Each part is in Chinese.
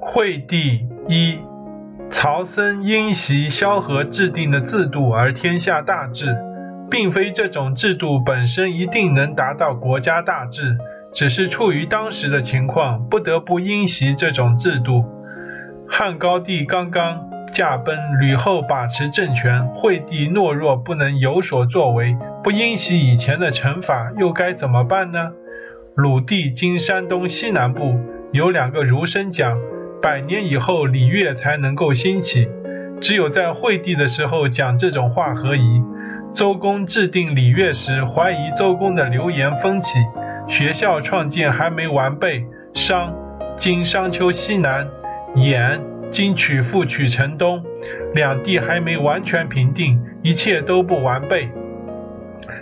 惠帝一，曹僧因袭萧何制定的制度而天下大治，并非这种制度本身一定能达到国家大治，只是处于当时的情况，不得不因袭这种制度。汉高帝刚刚驾崩，吕后把持政权，惠帝懦弱不能有所作为，不因袭以前的惩罚，又该怎么办呢？鲁地今山东西南部有两个儒生讲。百年以后，礼乐才能够兴起。只有在惠帝的时候讲这种话何宜？周公制定礼乐时，怀疑周公的流言风起，学校创建还没完备。商今商丘西南，兖今曲阜曲城东，两地还没完全平定，一切都不完备。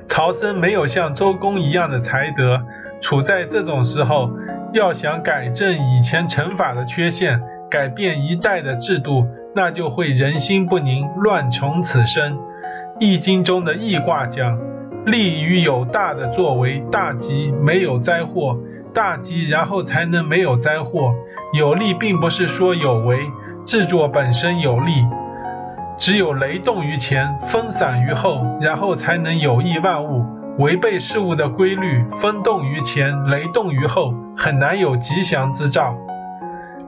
曹参没有像周公一样的才德，处在这种时候。要想改正以前惩罚的缺陷，改变一代的制度，那就会人心不宁，乱从此生。易经中的易卦讲，利于有大的作为，大吉没有灾祸，大吉然后才能没有灾祸。有利并不是说有为，制作本身有利，只有雷动于前，分散于后，然后才能有益万物。违背事物的规律，风动于前，雷动于后，很难有吉祥之兆。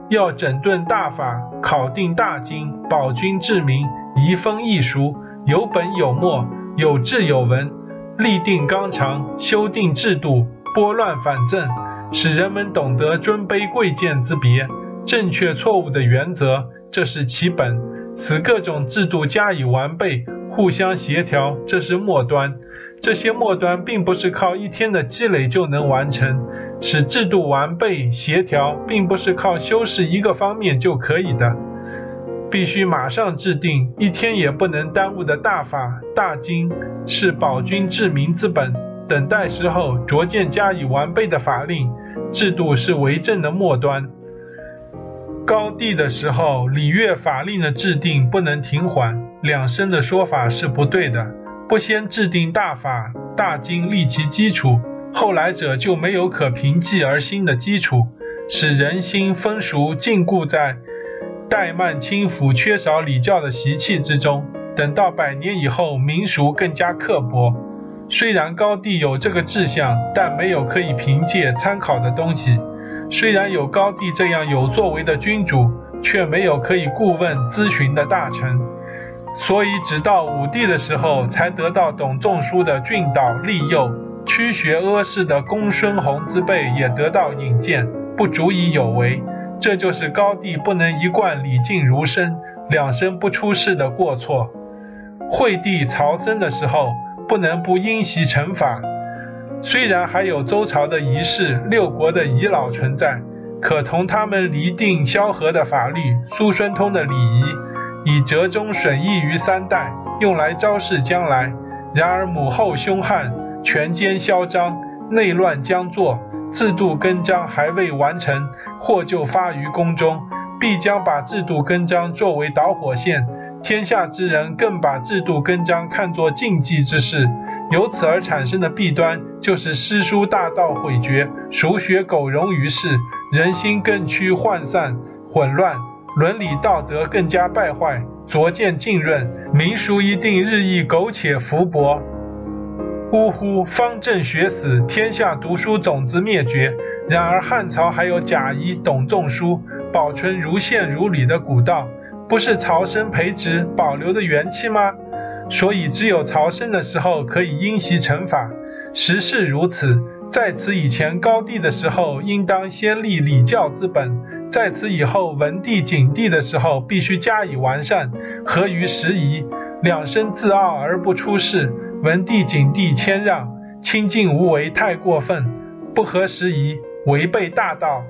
要整顿大法，考定大经，保君治民，移风易俗，有本有末，有志有文，立定纲常，修订制度，拨乱反正，使人们懂得尊卑贵贱之别，正确错误的原则，这是其本。使各种制度加以完备，互相协调，这是末端。这些末端并不是靠一天的积累就能完成，使制度完备协调，并不是靠修饰一个方面就可以的，必须马上制定，一天也不能耽误的大法大经，是保君治民之本。等待时候逐渐加以完备的法令制度是为政的末端。高帝的时候，礼乐法令的制定不能停缓，两生的说法是不对的。不先制定大法大经立其基础，后来者就没有可凭继而兴的基础，使人心风俗禁锢在怠慢轻浮、缺少礼教的习气之中。等到百年以后，民俗更加刻薄。虽然高帝有这个志向，但没有可以凭借参考的东西；虽然有高帝这样有作为的君主，却没有可以顾问咨询的大臣。所以，直到武帝的时候，才得到董仲舒的俊导利诱，屈学阿氏的公孙弘之辈也得到引荐，不足以有为。这就是高帝不能一贯礼敬儒生，两生不出世的过错。惠帝曹参的时候，不能不因袭惩罚。虽然还有周朝的仪式、六国的遗老存在，可同他们离定萧何的法律、叔孙通的礼仪。以折中损益于三代，用来昭示将来。然而母后凶悍，权奸嚣张，内乱将作，制度更章还未完成，祸就发于宫中，必将把制度更章作为导火线。天下之人更把制度更章看作禁忌之事，由此而产生的弊端，就是诗书大道毁绝，熟学苟容于世，人心更趋涣散混乱。伦理道德更加败坏，逐渐浸润，民俗一定日益苟且浮薄。呜呼！方正学死，天下读书种子灭绝。然而汉朝还有贾谊、董仲舒，保存如宪如礼的古道，不是曹参培植保留的元气吗？所以只有曹参的时候可以因袭惩罚，实是如此。在此以前，高帝的时候，应当先立礼教之本。在此以后，文帝、景帝的时候，必须加以完善，合于时宜。两生自傲而不出世，文帝、景帝谦让，清静无为，太过分，不合时宜，违背大道。